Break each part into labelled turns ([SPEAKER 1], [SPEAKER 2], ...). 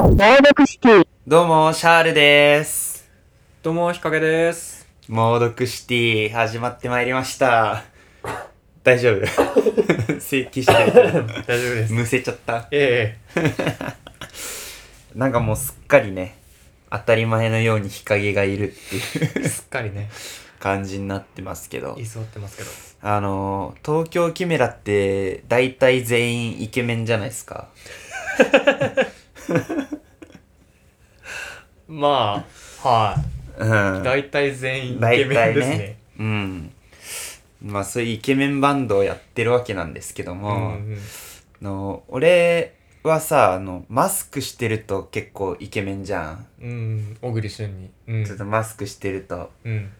[SPEAKER 1] 朗読シティ。
[SPEAKER 2] どうも、シャールです。
[SPEAKER 3] どうも、ひかげです。
[SPEAKER 2] 猛毒シティ、始まってまいりました。大丈夫？咳してる。
[SPEAKER 3] 大丈夫です。
[SPEAKER 2] むせちゃった。
[SPEAKER 3] え
[SPEAKER 2] なんかもうすっかりね、当たり前のように日陰がいるっていう
[SPEAKER 3] えすっかりね、
[SPEAKER 2] 感じになってますけど
[SPEAKER 3] 居。座ってますけど。
[SPEAKER 2] あのー、東京キメラって大体全員イケメンじゃないですか。
[SPEAKER 3] まあ、は
[SPEAKER 2] うん
[SPEAKER 3] い。。大体全員イ
[SPEAKER 2] 大
[SPEAKER 3] ケメン
[SPEAKER 2] 体
[SPEAKER 3] ですね。
[SPEAKER 2] ね。うん。まあそういうイケメンバンドをやってるわけなんですけど
[SPEAKER 3] う
[SPEAKER 2] も、
[SPEAKER 3] んうん
[SPEAKER 2] あの俺はさあのマスクしてると結構イケメンじゃん、
[SPEAKER 3] うん、小栗旬に。うん。
[SPEAKER 2] ちょっとマスクしてると
[SPEAKER 3] うん。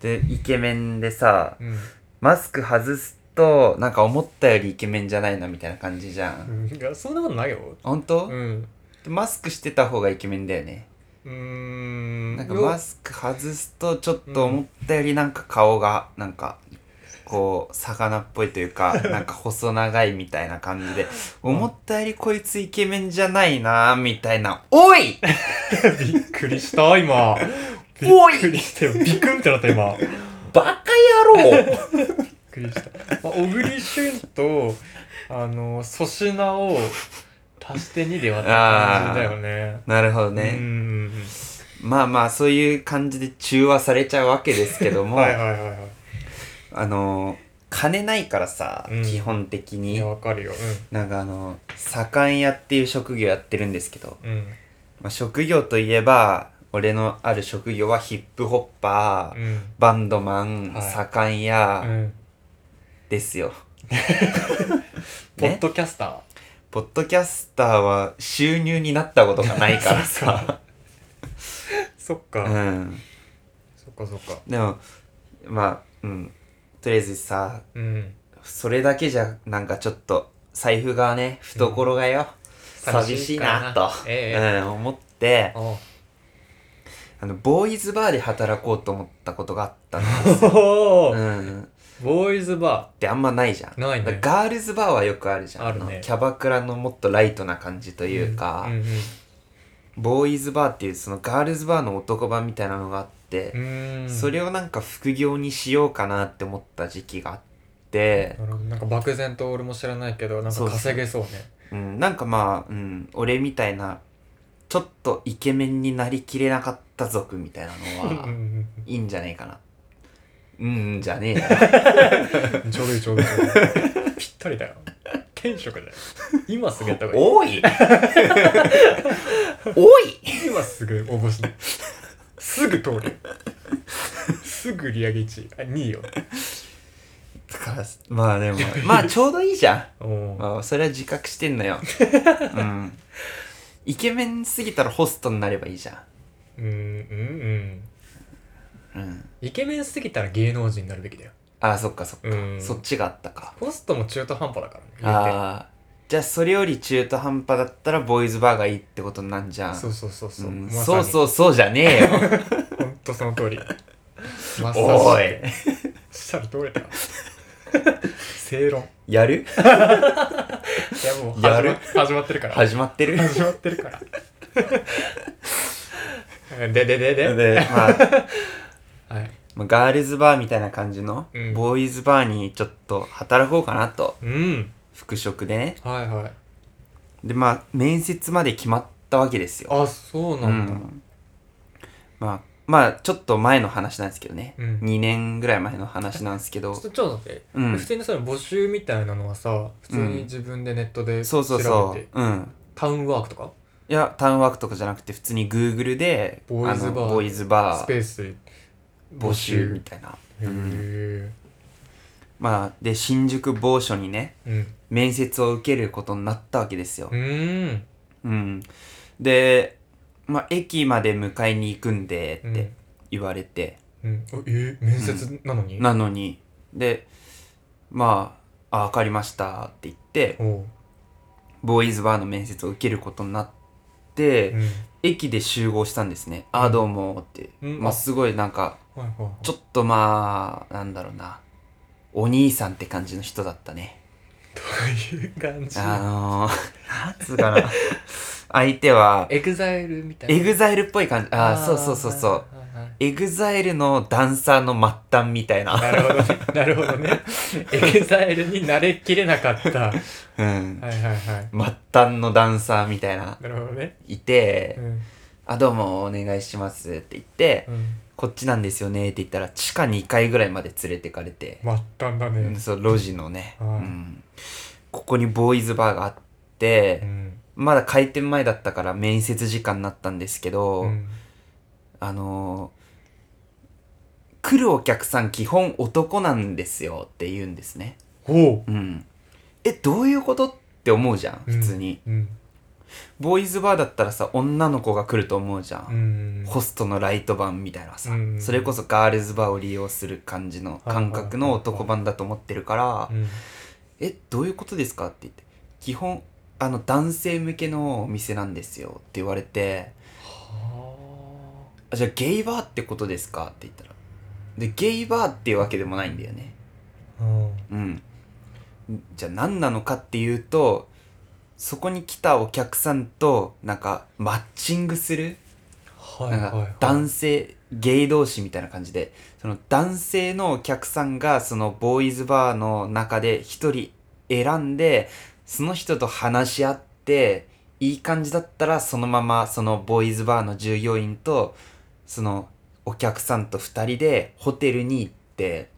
[SPEAKER 2] でイケメンでさ
[SPEAKER 3] うん。
[SPEAKER 2] マスク外すとなんか思ったよりイケメンじゃないなみたいな感じじゃん、
[SPEAKER 3] うんいや、そんなことないよ。
[SPEAKER 2] 本当、
[SPEAKER 3] うん。
[SPEAKER 2] マスクしてた方がイケメンだよね
[SPEAKER 3] うーん。
[SPEAKER 2] なんかマスク外すとちょっと思ったよりなんか顔がなんかこう魚っぽいというか なんか細長いみたいな感じで 思ったよりこいつイケメンじゃないなみたいなおい
[SPEAKER 3] びっくりした、今。びっくりしたよ。ビクンってなった、今。びっ
[SPEAKER 2] バカ野郎
[SPEAKER 3] くりした。まあ、小栗旬と、あの、粗品を足して2で割った感じだよね。
[SPEAKER 2] なるほど
[SPEAKER 3] う
[SPEAKER 2] ね、
[SPEAKER 3] ん。
[SPEAKER 2] まあまあそういう感じで中和されちゃうわけですけども、
[SPEAKER 3] はいはいはいはい。
[SPEAKER 2] あの金ないからさ、
[SPEAKER 3] うん
[SPEAKER 2] 基本的に
[SPEAKER 3] いや、わかるよ。
[SPEAKER 2] なんかあの左官屋っていう職業やってるんですけど、
[SPEAKER 3] うん。うん。
[SPEAKER 2] まあ、職業といえば俺のある職業はヒップホッパー、
[SPEAKER 3] うん。
[SPEAKER 2] バンドマン、
[SPEAKER 3] はい
[SPEAKER 2] 左官屋
[SPEAKER 3] うん。
[SPEAKER 2] ですよ、
[SPEAKER 3] ポッドキャスター？
[SPEAKER 2] ポッドキャスターは収入になったことがないから
[SPEAKER 3] そ
[SPEAKER 2] さ。
[SPEAKER 3] そっか。
[SPEAKER 2] うん。
[SPEAKER 3] そっかそっか。
[SPEAKER 2] でもまあうん。とりあえずさ
[SPEAKER 3] うん。
[SPEAKER 2] それだけじゃなんかちょっと財布がね懐がよ、寂しいなと、
[SPEAKER 3] ええ。
[SPEAKER 2] うん、思って。
[SPEAKER 3] お
[SPEAKER 2] あのボーイズバーで働こうと思ったことがあったんですよ、うん、
[SPEAKER 3] ボーイズバ
[SPEAKER 2] ってあんまないじゃん。
[SPEAKER 3] ないね。
[SPEAKER 2] ガールズバーはよくあるじゃん。
[SPEAKER 3] あるね。
[SPEAKER 2] のキャバクラのもっとライトな感じと
[SPEAKER 3] ー。
[SPEAKER 2] いうか、ボーイズバーっていうそのガールズバーの男版みたいなのがあって
[SPEAKER 3] う、ん。
[SPEAKER 2] それをなんか副業にしようかなって思った時期があって、
[SPEAKER 3] なるほど。なんか漠然と俺も知らないけど、なんか稼げそうね。
[SPEAKER 2] うん、なんかまあ、うん、俺みたいなちょっとイケメンになりきれなかった族みたいなのは
[SPEAKER 3] うんうん
[SPEAKER 2] いいんじゃねえかな。うんうんじゃねえよ
[SPEAKER 3] うんちょうどいいちょうどいい。ぴったりだよ。転職だよ。今すぐやった方がいい。
[SPEAKER 2] おい おい
[SPEAKER 3] 今すぐ応募しない。すぐ通る。すぐ売り上げ1位。あ、2位よ。
[SPEAKER 2] だからまあでも まあちょうどいいじゃんまあそれは自覚してんのようんイケメンすぎたらホストになればいいじゃ
[SPEAKER 3] うん、うん、うん。
[SPEAKER 2] んうん
[SPEAKER 3] イケメンすぎたら芸能人になるべきだよ。
[SPEAKER 2] あそっかそっか、
[SPEAKER 3] うん
[SPEAKER 2] そっちがあったか
[SPEAKER 3] ホストも中途半端だからね。言うて
[SPEAKER 2] ああじゃあそれより中途半端だったらボーイズバーがいいってことなんじゃん
[SPEAKER 3] そうそうそうそう。
[SPEAKER 2] うん
[SPEAKER 3] ま
[SPEAKER 2] そうそうそうじゃねえよ
[SPEAKER 3] ほんとその通り。まさし
[SPEAKER 2] おい
[SPEAKER 3] そしたらどれだ正論。
[SPEAKER 2] やる？
[SPEAKER 3] いやもう
[SPEAKER 2] やる？
[SPEAKER 3] 始ま始まってるから。
[SPEAKER 2] 始まってる？
[SPEAKER 3] 始まってるから。でででで
[SPEAKER 2] でまあ
[SPEAKER 3] はい。
[SPEAKER 2] まあガールズバーみたいな感じの
[SPEAKER 3] うん。
[SPEAKER 2] ボーイズバーにちょっと働こうかなと。
[SPEAKER 3] うん。
[SPEAKER 2] 復職でね。
[SPEAKER 3] はいはい。
[SPEAKER 2] でまあ面接まで決まったわけですよ。
[SPEAKER 3] あ、そうなんだ。
[SPEAKER 2] うん。まあまあちょっと前の話なんですけどね、
[SPEAKER 3] うん。
[SPEAKER 2] 2年ぐらい前の話なんですけど。
[SPEAKER 3] ちょっとちょっと待って、
[SPEAKER 2] うん。
[SPEAKER 3] 普通にその募集みたいなのはさ普通に自分でネットで
[SPEAKER 2] そう
[SPEAKER 3] 調べて、
[SPEAKER 2] そうそう。うん。
[SPEAKER 3] タウンワークとか？
[SPEAKER 2] いやタウンワークとかじゃなくて普通に Google で
[SPEAKER 3] ボーイズバー
[SPEAKER 2] あのボーイズバー。
[SPEAKER 3] スペース
[SPEAKER 2] 募集。みたいな、
[SPEAKER 3] へ
[SPEAKER 2] うん
[SPEAKER 3] え
[SPEAKER 2] まあで新宿某所にね
[SPEAKER 3] うん。
[SPEAKER 2] 面接を受けることになったわけですよ。
[SPEAKER 3] う、ーん。
[SPEAKER 2] うん、で、まあ、駅まで迎えに行くんで
[SPEAKER 3] うん
[SPEAKER 2] って言われて、
[SPEAKER 3] うん。あえー、面接なのに、
[SPEAKER 2] なのに。でまあ「あ分かりました」って言って
[SPEAKER 3] おう。
[SPEAKER 2] ボーイズバーの面接を受けることになって、
[SPEAKER 3] うん。
[SPEAKER 2] 駅で集合したんですね「ああどうも」って、
[SPEAKER 3] うん。
[SPEAKER 2] まあすごいなんか
[SPEAKER 3] はいはいはい
[SPEAKER 2] ちょっとまあなんだろうなお兄さんって感じの人だったね
[SPEAKER 3] どういう感じ？
[SPEAKER 2] あのー、なんつうかな 相手は
[SPEAKER 3] エグザイルみたいな
[SPEAKER 2] エグザイルっぽい感じああそうそうそうそう
[SPEAKER 3] はいはいはい
[SPEAKER 2] エグザイルのダンサーの末端みたいな
[SPEAKER 3] なるほどね。なるほどね。エグザイルになりきれなかった。はい
[SPEAKER 2] うん
[SPEAKER 3] はいはい。
[SPEAKER 2] 末端のダンサーみたいな
[SPEAKER 3] なるほどね。
[SPEAKER 2] いて
[SPEAKER 3] うん。
[SPEAKER 2] 「あどうもお願いします」って言って
[SPEAKER 3] うん。
[SPEAKER 2] 「こっちなんですよね」って言ったら地下2階ぐらいまで連れてかれて
[SPEAKER 3] 末端だね。
[SPEAKER 2] そう路地のね、
[SPEAKER 3] はい
[SPEAKER 2] うん、ここにボーイズバーがあって、
[SPEAKER 3] うん。
[SPEAKER 2] まだ開店前だったから面接時間になったんですけど、
[SPEAKER 3] うん。
[SPEAKER 2] あのー来るお客さん基本男なんですよって言うんですね。
[SPEAKER 3] おう
[SPEAKER 2] うん。え、どういうことって思うじゃん、普通に。
[SPEAKER 3] うん。
[SPEAKER 2] ボーイズバーだったらさ、女の子が来ると思うじゃ。
[SPEAKER 3] うんん。
[SPEAKER 2] ホストのライト版みたいなさ、
[SPEAKER 3] うん
[SPEAKER 2] それこそガールズバーを利用する感じの感覚の男版だと思ってるから、
[SPEAKER 3] うん。
[SPEAKER 2] え、どういうことですかって言って。基本、あの、男性向けのお店なんですよって言われて、
[SPEAKER 3] は
[SPEAKER 2] あじゃあゲイバーってことですかって言ったら。で、ゲイバーっていうわけでもないんだよね。
[SPEAKER 3] あ。うん。
[SPEAKER 2] うん。じゃあ何なのかっていうと、そこに来たお客さんと、なんか、マッチングする、なんか
[SPEAKER 3] はいはいはい。
[SPEAKER 2] 男性、ゲイ同士みたいな感じで、その男性のお客さんが、そのボーイズバーの中で一人選んで、その人と話し合って、いい感じだったら、そのまま、そのボーイズバーの従業員と、そのお客さんと二人でホテルに行って、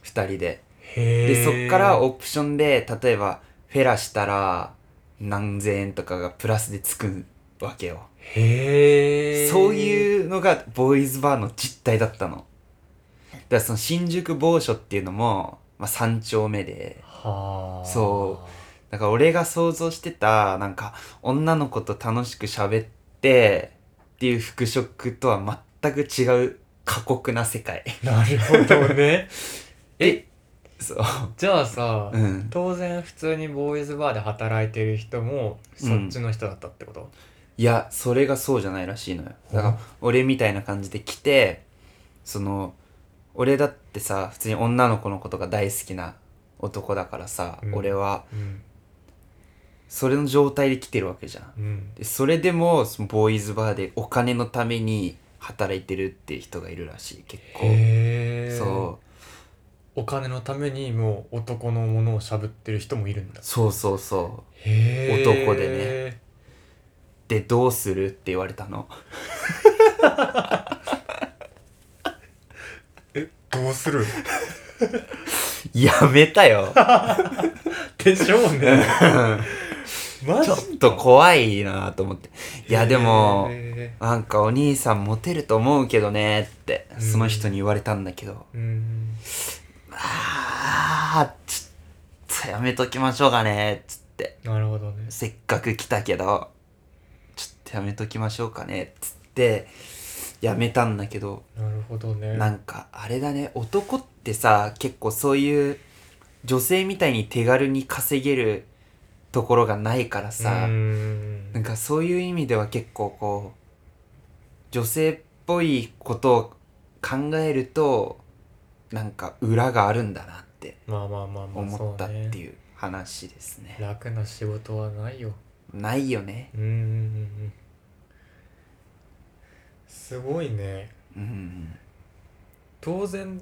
[SPEAKER 2] 二人で。
[SPEAKER 3] へ
[SPEAKER 2] で、そっから
[SPEAKER 3] お
[SPEAKER 2] オプションで、例えば、フェラしたら、何千円とかがプラスでつくわけよ。
[SPEAKER 3] へえ。
[SPEAKER 2] そういうのがボーイズバーの実態だったの。だからその新宿某所っていうのも、まあ三丁目で、
[SPEAKER 3] はあ。
[SPEAKER 2] そだから俺が想像してた、なんか女の子と楽しく喋ってっていう服飾とは全く違う過酷な世界。
[SPEAKER 3] う。なるほどね。え、
[SPEAKER 2] そう。
[SPEAKER 3] じゃあさ、
[SPEAKER 2] うん。
[SPEAKER 3] 当然普通にボーイズバーで働いてる人もそっちの人だったってこと、
[SPEAKER 2] いや、それがそうじゃないらしいのよ。だから、俺みたいな感じで来て、その、俺だってさ、普通に女の子のことが大好きな男だからさ、
[SPEAKER 3] うん
[SPEAKER 2] 俺は、
[SPEAKER 3] うん
[SPEAKER 2] それの状態で来てるわけじゃん。
[SPEAKER 3] うん
[SPEAKER 2] でそれでも、そのボーイズバーでお金のために働いてるっていう人がいるらしい、結構。
[SPEAKER 3] へえ
[SPEAKER 2] そう。
[SPEAKER 3] お金のためにもう男のものをしゃぶってる人もいるんだ。
[SPEAKER 2] そうそうそう。
[SPEAKER 3] へえ
[SPEAKER 2] 男でね。で、どうするって言われたの。
[SPEAKER 3] えどうする？
[SPEAKER 2] やめたよ。
[SPEAKER 3] でしょうね。マ
[SPEAKER 2] ちょっと怖いなと思って。いや、でも、
[SPEAKER 3] へ
[SPEAKER 2] なんかお兄さんモテると思うけどねって、
[SPEAKER 3] うん。
[SPEAKER 2] その人に言われたんだけど、
[SPEAKER 3] ーうん
[SPEAKER 2] あー、ちょっとやめときましょうかね、つって。
[SPEAKER 3] なるほどね。
[SPEAKER 2] せっかく来たけど、ちょっとやめときましょうかね、つって、やめたんだけど、
[SPEAKER 3] なるほどね。
[SPEAKER 2] なんかあれだね、男ってさ、結構そういう女性みたいに手軽に稼げるところがないからさ、
[SPEAKER 3] うん。
[SPEAKER 2] なんかそういう意味では結構こう女性っぽいことを考えるとなんか裏があるんだなって
[SPEAKER 3] まあまあまあまあ
[SPEAKER 2] 思ったって
[SPEAKER 3] う
[SPEAKER 2] いう話ですね。
[SPEAKER 3] ね楽な仕事はないよ
[SPEAKER 2] ないよね。
[SPEAKER 3] うんうんすごいね
[SPEAKER 2] うん。
[SPEAKER 3] 当然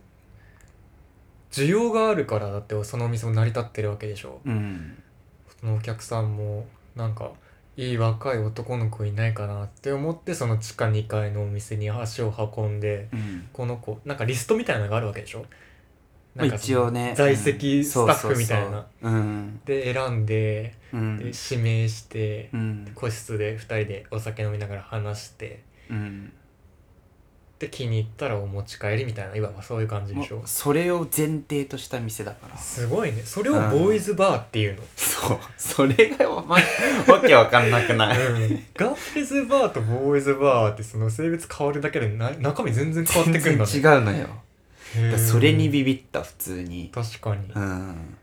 [SPEAKER 3] 需要があるからだってそのお店も成り立ってるわけでしょ
[SPEAKER 2] うん。
[SPEAKER 3] そのお客さんもなんかいい若い男の子いないかなって思ってその地下2階のお店に足を運んで
[SPEAKER 2] うん。
[SPEAKER 3] この子なんかリストみたいなのがあるわけでしょ？
[SPEAKER 2] まあ
[SPEAKER 3] なんか
[SPEAKER 2] 一応ね。
[SPEAKER 3] 在籍スタッフみたいな。で選んで
[SPEAKER 2] うん。
[SPEAKER 3] で指名して
[SPEAKER 2] うん。
[SPEAKER 3] 個室で2人でお酒飲みながら話して
[SPEAKER 2] うん。
[SPEAKER 3] で気に入ったらお持ち帰りみたいないわばそういう感じでしょ？
[SPEAKER 2] それを前提とした店だから。
[SPEAKER 3] すごいねそれをボーイズバーっていうの、
[SPEAKER 2] そう。それがま、わけわかんなくない。
[SPEAKER 3] うん、ガールズバーとボーイズバーってその性別変わるだけでな中身全然変わってくるんだね
[SPEAKER 2] 全然違うのよ。それにビビった、普通に。
[SPEAKER 3] 確かに、
[SPEAKER 2] うん。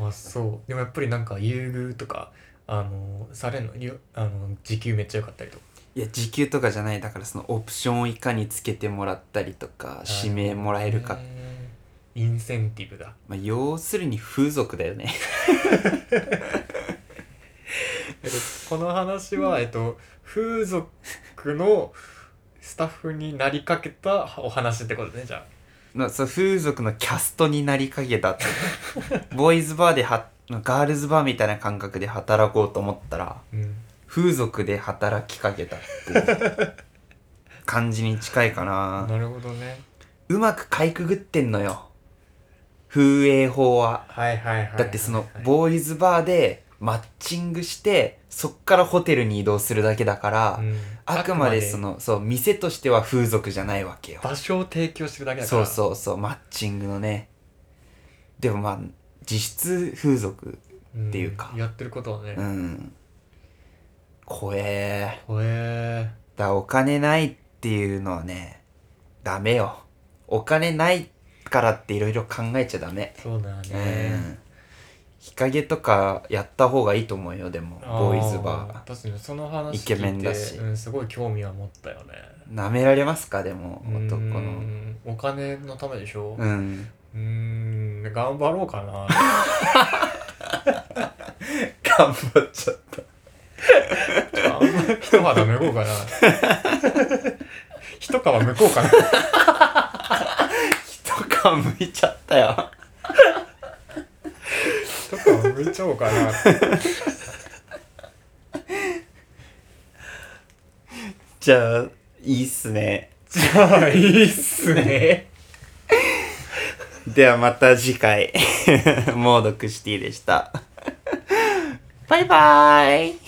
[SPEAKER 3] あそうでもやっぱりなんか優遇とかあのされんの？よあの時給めっちゃ良かったりとか
[SPEAKER 2] いや時給とかじゃない。だからそのオプションをいかにつけてもらったりとか指名もらえるか、
[SPEAKER 3] インセンティブだ。
[SPEAKER 2] まあ、要するに風俗だよね。
[SPEAKER 3] えこの話は、えっと、風俗のスタッフになりかけたお話ってことねじゃ
[SPEAKER 2] まあそう風俗のキャストになりかけた ボーイズバーではガールズバーみたいな感覚で働こうと思ったら
[SPEAKER 3] あ、うん、
[SPEAKER 2] 風俗で働きかけたっていう感じに近いかな。
[SPEAKER 3] なるほどね。
[SPEAKER 2] うまくかいくぐってんのよ。風営法は。
[SPEAKER 3] はいはいはいはい
[SPEAKER 2] だってそのボーイズバーでマッチングしてそっからホテルに移動するだけだから、
[SPEAKER 3] うん。
[SPEAKER 2] あくまでそのそう店としては風俗じゃないわけよ。
[SPEAKER 3] 場所を提供してるだけだか
[SPEAKER 2] そう
[SPEAKER 3] ら
[SPEAKER 2] そうそうマッチングのね。でもまあ実質風俗
[SPEAKER 3] うん
[SPEAKER 2] っていうか。
[SPEAKER 3] やってることはね。
[SPEAKER 2] うん怖え。
[SPEAKER 3] ほえ。
[SPEAKER 2] だお金ないっていうのはねダメよ。お金ないからっていろいろ考えちゃダメ。
[SPEAKER 3] そうだよ
[SPEAKER 2] う
[SPEAKER 3] ね
[SPEAKER 2] ん。日陰とかやった方がいいと思うよでもボーイズバ
[SPEAKER 3] ー。確かにその話
[SPEAKER 2] イケメンだし。
[SPEAKER 3] うん、すごい興味は持ったよね。
[SPEAKER 2] ーなめられますかでも男
[SPEAKER 3] う
[SPEAKER 2] の
[SPEAKER 3] んお金のためでしょ？
[SPEAKER 2] うん。
[SPEAKER 3] うーん頑張ろうかな。
[SPEAKER 2] 頑張っちゃった
[SPEAKER 3] 一肌脱ごうかな一皮剥こうかな
[SPEAKER 2] 一皮むいちゃったよ。
[SPEAKER 3] 一皮剥いちゃおうかな。
[SPEAKER 2] じゃあいいっすね。
[SPEAKER 3] じゃあいいっすね。
[SPEAKER 2] ではまた次回。モードクシティでした。バイバーイ